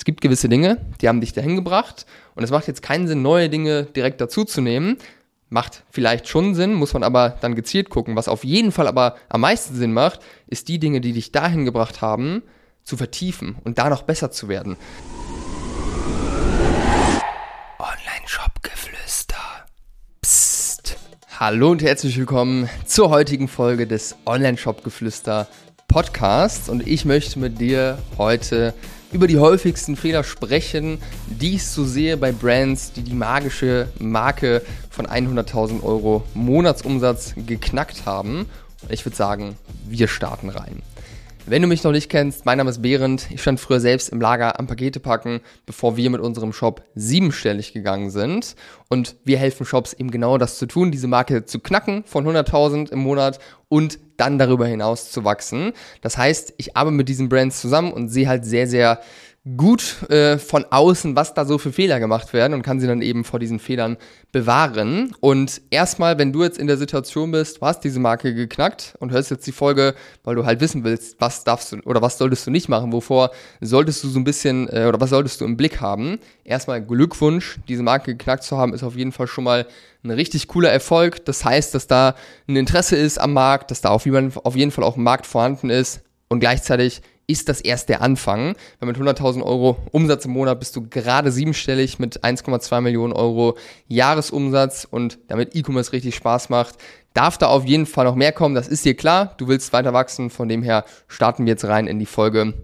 Es gibt gewisse Dinge, die haben dich dahin gebracht und es macht jetzt keinen Sinn, neue Dinge direkt dazu zu nehmen. Macht vielleicht schon Sinn, muss man aber dann gezielt gucken. Was auf jeden Fall aber am meisten Sinn macht, ist die Dinge, die dich dahin gebracht haben, zu vertiefen und da noch besser zu werden. Online-Shop-Geflüster. Psst. Hallo und herzlich willkommen zur heutigen Folge des Online-Shop-Geflüster Podcasts und ich möchte mit dir heute über die häufigsten Fehler sprechen, die ich so sehe bei Brands, die die magische Marke von 100.000 Euro Monatsumsatz geknackt haben. Ich würde sagen, wir starten rein. Wenn du mich noch nicht kennst, mein Name ist Behrend. Ich stand früher selbst im Lager am Pakete packen, bevor wir mit unserem Shop siebenstellig gegangen sind. Und wir helfen Shops eben genau das zu tun, diese Marke zu knacken von 100.000 im Monat und dann darüber hinaus zu wachsen. Das heißt, ich arbeite mit diesen Brands zusammen und sehe halt sehr, sehr gut äh, von außen, was da so für Fehler gemacht werden und kann sie dann eben vor diesen Fehlern bewahren. Und erstmal, wenn du jetzt in der Situation bist, du hast diese Marke geknackt und hörst jetzt die Folge, weil du halt wissen willst, was darfst du oder was solltest du nicht machen, wovor solltest du so ein bisschen äh, oder was solltest du im Blick haben. Erstmal Glückwunsch, diese Marke geknackt zu haben, ist auf jeden Fall schon mal ein richtig cooler Erfolg. Das heißt, dass da ein Interesse ist am Markt, dass da auf jeden Fall auch ein Markt vorhanden ist und gleichzeitig ist das erst der Anfang. Weil mit 100.000 Euro Umsatz im Monat bist du gerade siebenstellig mit 1,2 Millionen Euro Jahresumsatz und damit E-Commerce richtig Spaß macht, darf da auf jeden Fall noch mehr kommen. Das ist dir klar. Du willst weiter wachsen. Von dem her starten wir jetzt rein in die Folge.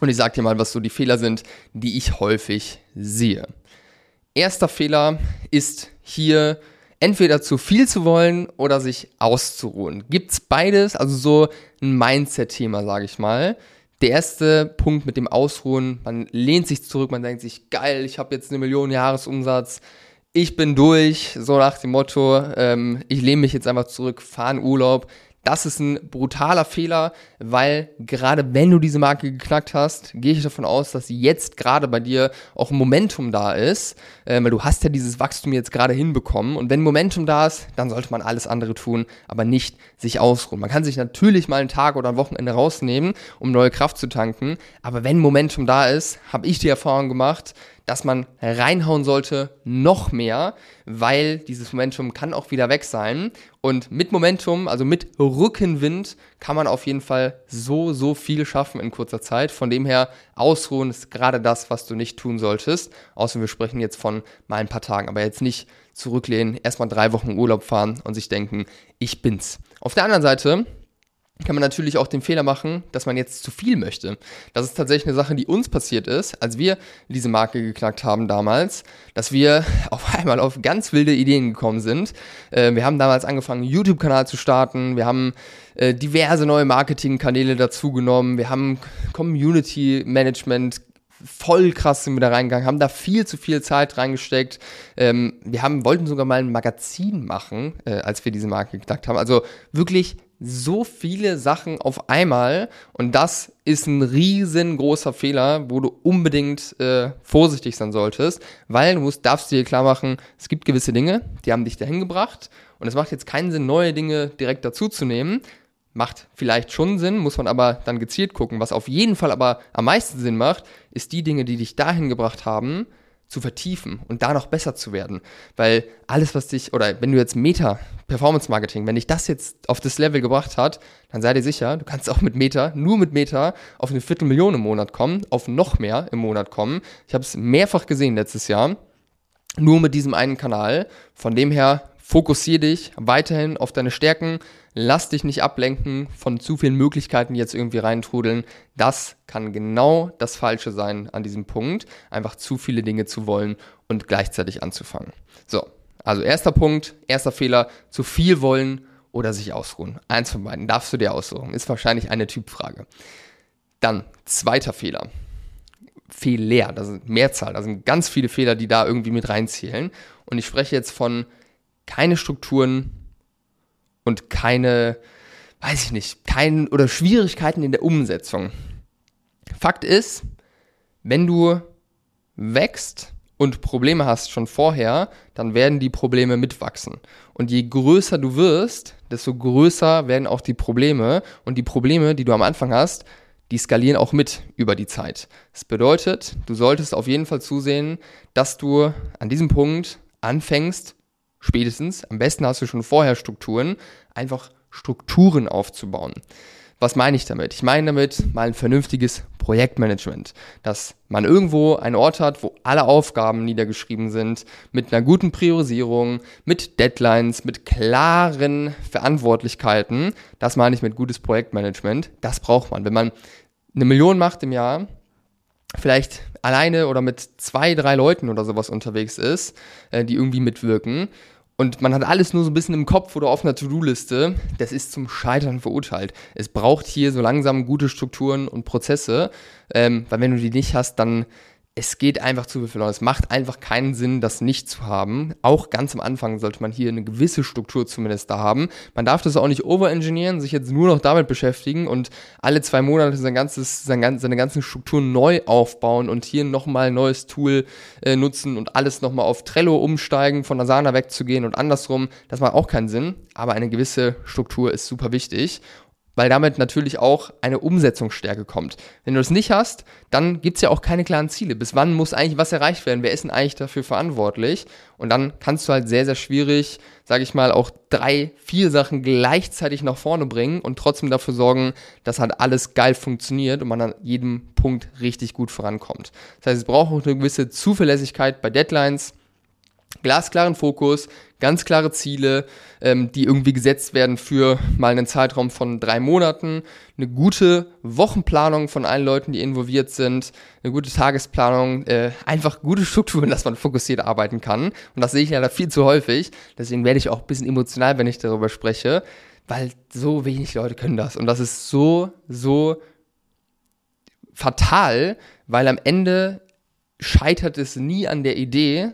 Und ich sag dir mal, was so die Fehler sind, die ich häufig sehe. Erster Fehler ist hier entweder zu viel zu wollen oder sich auszuruhen. Gibt's beides, also so ein Mindset-Thema, sage ich mal der erste Punkt mit dem Ausruhen, man lehnt sich zurück, man denkt sich, geil, ich habe jetzt eine Million Jahresumsatz, ich bin durch, so nach dem Motto, ähm, ich lehne mich jetzt einfach zurück, fahre in Urlaub, das ist ein brutaler Fehler, weil gerade wenn du diese Marke geknackt hast, gehe ich davon aus, dass jetzt gerade bei dir auch Momentum da ist, äh, weil du hast ja dieses Wachstum jetzt gerade hinbekommen und wenn Momentum da ist, dann sollte man alles andere tun, aber nicht sich ausruhen. Man kann sich natürlich mal einen Tag oder ein Wochenende rausnehmen, um neue Kraft zu tanken, aber wenn Momentum da ist, habe ich die Erfahrung gemacht, dass man reinhauen sollte, noch mehr, weil dieses Momentum kann auch wieder weg sein. Und mit Momentum, also mit Rückenwind, kann man auf jeden Fall so, so viel schaffen in kurzer Zeit. Von dem her, ausruhen ist gerade das, was du nicht tun solltest. Außer wir sprechen jetzt von mal ein paar Tagen, aber jetzt nicht zurücklehnen, erstmal drei Wochen Urlaub fahren und sich denken, ich bin's. Auf der anderen Seite kann man natürlich auch den Fehler machen, dass man jetzt zu viel möchte. Das ist tatsächlich eine Sache, die uns passiert ist, als wir diese Marke geknackt haben damals, dass wir auf einmal auf ganz wilde Ideen gekommen sind. Äh, wir haben damals angefangen, einen YouTube-Kanal zu starten, wir haben äh, diverse neue Marketingkanäle dazugenommen, wir haben Community-Management voll krass sind wir da reingegangen, haben da viel zu viel Zeit reingesteckt. Ähm, wir haben, wollten sogar mal ein Magazin machen, äh, als wir diese Marke geknackt haben. Also wirklich so viele Sachen auf einmal und das ist ein riesengroßer Fehler, wo du unbedingt äh, vorsichtig sein solltest, weil du musst, darfst dir klar machen, es gibt gewisse Dinge, die haben dich dahin gebracht und es macht jetzt keinen Sinn, neue Dinge direkt dazu zu nehmen. Macht vielleicht schon Sinn, muss man aber dann gezielt gucken. Was auf jeden Fall aber am meisten Sinn macht, ist die Dinge, die dich dahin gebracht haben, zu vertiefen und da noch besser zu werden. Weil alles, was dich, oder wenn du jetzt Meta, Performance Marketing, wenn dich das jetzt auf das Level gebracht hat, dann sei dir sicher, du kannst auch mit Meta, nur mit Meta, auf eine Viertelmillion im Monat kommen, auf noch mehr im Monat kommen. Ich habe es mehrfach gesehen letztes Jahr, nur mit diesem einen Kanal. Von dem her, fokussiere dich weiterhin auf deine Stärken, lass dich nicht ablenken von zu vielen Möglichkeiten, die jetzt irgendwie reintrudeln. Das kann genau das Falsche sein an diesem Punkt, einfach zu viele Dinge zu wollen und gleichzeitig anzufangen. So, also erster Punkt, erster Fehler, zu viel wollen oder sich ausruhen. Eins von beiden darfst du dir aussuchen, ist wahrscheinlich eine Typfrage. Dann zweiter Fehler. Fehler, das ist Mehrzahl, da sind ganz viele Fehler, die da irgendwie mit reinzählen. Und ich spreche jetzt von keine Strukturen, und keine, weiß ich nicht, kein oder Schwierigkeiten in der Umsetzung. Fakt ist, wenn du wächst und Probleme hast schon vorher, dann werden die Probleme mitwachsen. Und je größer du wirst, desto größer werden auch die Probleme. Und die Probleme, die du am Anfang hast, die skalieren auch mit über die Zeit. Das bedeutet, du solltest auf jeden Fall zusehen, dass du an diesem Punkt anfängst, spätestens, am besten hast du schon vorher Strukturen, einfach Strukturen aufzubauen. Was meine ich damit? Ich meine damit mal ein vernünftiges Projektmanagement, dass man irgendwo einen Ort hat, wo alle Aufgaben niedergeschrieben sind, mit einer guten Priorisierung, mit Deadlines, mit klaren Verantwortlichkeiten. Das meine ich mit gutes Projektmanagement. Das braucht man. Wenn man eine Million macht im Jahr, vielleicht alleine oder mit zwei, drei Leuten oder sowas unterwegs ist, äh, die irgendwie mitwirken, und man hat alles nur so ein bisschen im Kopf oder auf einer To-Do-Liste, das ist zum Scheitern verurteilt. Es braucht hier so langsam gute Strukturen und Prozesse, ähm, weil wenn du die nicht hast, dann es geht einfach zu viel verloren. Es macht einfach keinen Sinn, das nicht zu haben. Auch ganz am Anfang sollte man hier eine gewisse Struktur zumindest da haben. Man darf das auch nicht overengineeren, sich jetzt nur noch damit beschäftigen und alle zwei Monate sein ganzes, sein, seine ganzen Strukturen neu aufbauen und hier nochmal ein neues Tool äh, nutzen und alles nochmal auf Trello umsteigen, von Asana wegzugehen und andersrum. Das macht auch keinen Sinn, aber eine gewisse Struktur ist super wichtig weil damit natürlich auch eine Umsetzungsstärke kommt. Wenn du das nicht hast, dann gibt's ja auch keine klaren Ziele. Bis wann muss eigentlich was erreicht werden? Wer ist denn eigentlich dafür verantwortlich? Und dann kannst du halt sehr, sehr schwierig, sage ich mal, auch drei, vier Sachen gleichzeitig nach vorne bringen und trotzdem dafür sorgen, dass halt alles geil funktioniert und man an jedem Punkt richtig gut vorankommt. Das heißt, es braucht auch eine gewisse Zuverlässigkeit bei Deadlines glasklaren Fokus, ganz klare Ziele, ähm, die irgendwie gesetzt werden für mal einen Zeitraum von drei Monaten, eine gute Wochenplanung von allen Leuten, die involviert sind, eine gute Tagesplanung, äh, einfach gute Strukturen, dass man fokussiert arbeiten kann. Und das sehe ich leider viel zu häufig. Deswegen werde ich auch ein bisschen emotional, wenn ich darüber spreche, weil so wenig Leute können das. Und das ist so, so fatal, weil am Ende scheitert es nie an der Idee,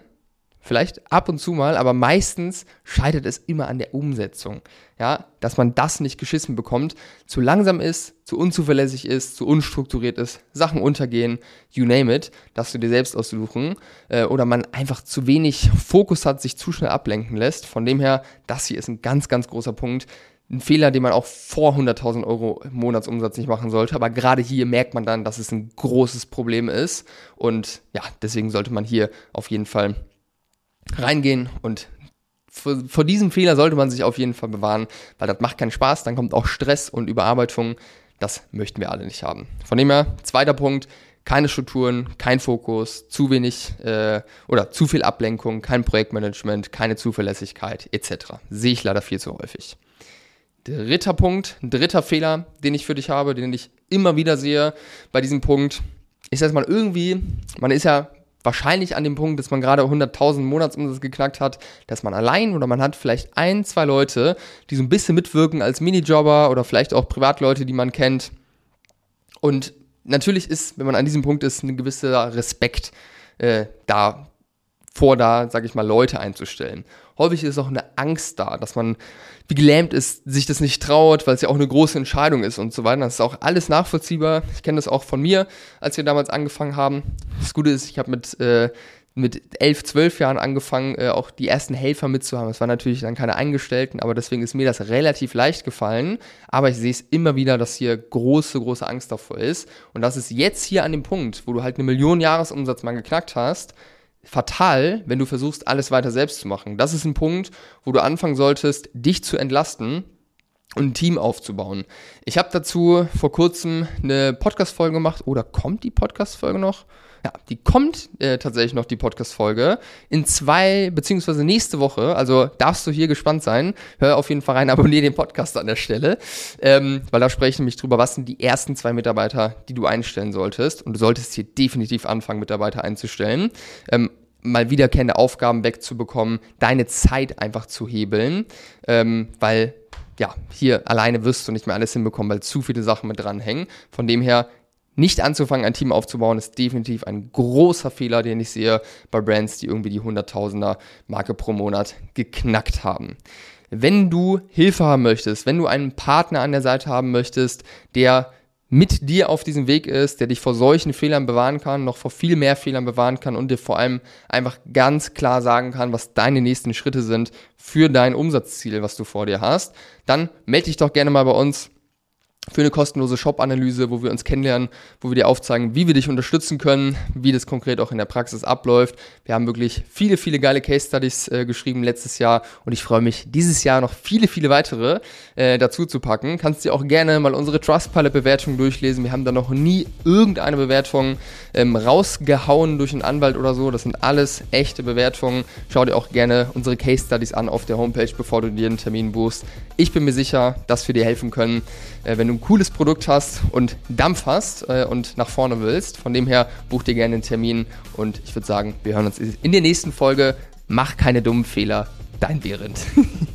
Vielleicht ab und zu mal, aber meistens scheitert es immer an der Umsetzung. Ja, dass man das nicht geschissen bekommt, zu langsam ist, zu unzuverlässig ist, zu unstrukturiert ist, Sachen untergehen, you name it, dass du dir selbst aussuchen, äh, oder man einfach zu wenig Fokus hat, sich zu schnell ablenken lässt. Von dem her, das hier ist ein ganz, ganz großer Punkt. Ein Fehler, den man auch vor 100.000 Euro Monatsumsatz nicht machen sollte. Aber gerade hier merkt man dann, dass es ein großes Problem ist. Und ja, deswegen sollte man hier auf jeden Fall reingehen und vor, vor, diesem Fehler sollte man sich auf jeden Fall bewahren, weil das macht keinen Spaß, dann kommt auch Stress und Überarbeitung. Das möchten wir alle nicht haben. Von dem her, zweiter Punkt, keine Strukturen, kein Fokus, zu wenig äh, oder zu viel Ablenkung, kein Projektmanagement, keine Zuverlässigkeit etc. Sehe ich leider viel zu häufig. Dritter Punkt, dritter Fehler, den ich für dich habe, den ich immer wieder sehe bei diesem Punkt, ist, dass man irgendwie, man ist ja wahrscheinlich an dem Punkt, dass man gerade 100.000 Monatsumsatz geknackt hat, dass man allein oder man hat vielleicht ein, zwei Leute, die so ein bisschen mitwirken als Minijobber oder vielleicht auch Privatleute, die man kennt. Und natürlich ist, wenn man an diesem Punkt ist, ein gewisser Respekt äh, da vor, da, sag ich mal, Leute einzustellen. Häufig ist auch eine Angst da, dass man wie gelähmt ist, sich das nicht traut, weil es ja auch eine große Entscheidung ist und so weiter. Das ist auch alles nachvollziehbar. Ich kenne das auch von mir, als wir damals angefangen haben. Das Gute ist, ich habe mit äh, mit elf, zwölf Jahren angefangen, äh, auch die ersten Helfer mitzuhaben. Das waren natürlich dann keine Eingestellten, aber deswegen ist mir das relativ leicht gefallen. Aber ich sehe es immer wieder, dass hier große, große Angst davor ist. Und das ist jetzt hier an dem Punkt, wo du halt eine Million Jahresumsatz mal geknackt hast, fatal, wenn du versuchst, alles weiter selbst zu machen. Das ist ein Punkt, wo du anfangen solltest, dich zu entlasten und ein Team aufzubauen. Ich habe dazu vor kurzem eine Podcast-Folge gemacht. Oder kommt die Podcast-Folge noch? Ja, die kommt äh, tatsächlich noch, die Podcast-Folge. In zwei, beziehungsweise nächste Woche. Also darfst du hier gespannt sein. Hör auf jeden Fall rein, abonniere den Podcast an der Stelle. Ähm, weil da spreche ich nämlich drüber, was sind die ersten zwei Mitarbeiter, die du einstellen solltest. Und du solltest hier definitiv anfangen, Mitarbeiter einzustellen. Ähm, mal wiederkehrende Aufgaben wegzubekommen, deine Zeit einfach zu hebeln, ähm, weil ja, hier alleine wirst du nicht mehr alles hinbekommen, weil zu viele Sachen mit dranhängen. Von dem her nicht anzufangen, ein Team aufzubauen, ist definitiv ein großer Fehler, den ich sehe bei Brands, die irgendwie die Hunderttausender Marke pro Monat geknackt haben. Wenn du Hilfe haben möchtest, wenn du einen Partner an der Seite haben möchtest, der mit dir auf diesem Weg ist, der dich vor solchen Fehlern bewahren kann, noch vor viel mehr Fehlern bewahren kann und dir vor allem einfach ganz klar sagen kann, was deine nächsten Schritte sind für dein Umsatzziel, was du vor dir hast, dann melde dich doch gerne mal bei uns für eine kostenlose Shop-Analyse, wo wir uns kennenlernen, wo wir dir aufzeigen, wie wir dich unterstützen können, wie das konkret auch in der Praxis abläuft. Wir haben wirklich viele, viele geile Case-Studies äh, geschrieben letztes Jahr und ich freue mich, dieses Jahr noch viele, viele weitere äh, dazu zu packen. Kannst dir auch gerne mal unsere Trustpilot-Bewertung durchlesen. Wir haben da noch nie irgendeine Bewertung ähm, rausgehauen durch einen Anwalt oder so. Das sind alles echte Bewertungen. Schau dir auch gerne unsere Case-Studies an auf der Homepage, bevor du dir einen Termin buchst. Ich bin mir sicher, dass wir dir helfen können, äh, wenn du cooles Produkt hast und Dampf hast äh, und nach vorne willst. Von dem her buch dir gerne einen Termin und ich würde sagen, wir hören uns in der nächsten Folge. Mach keine dummen Fehler. Dein Behrendt.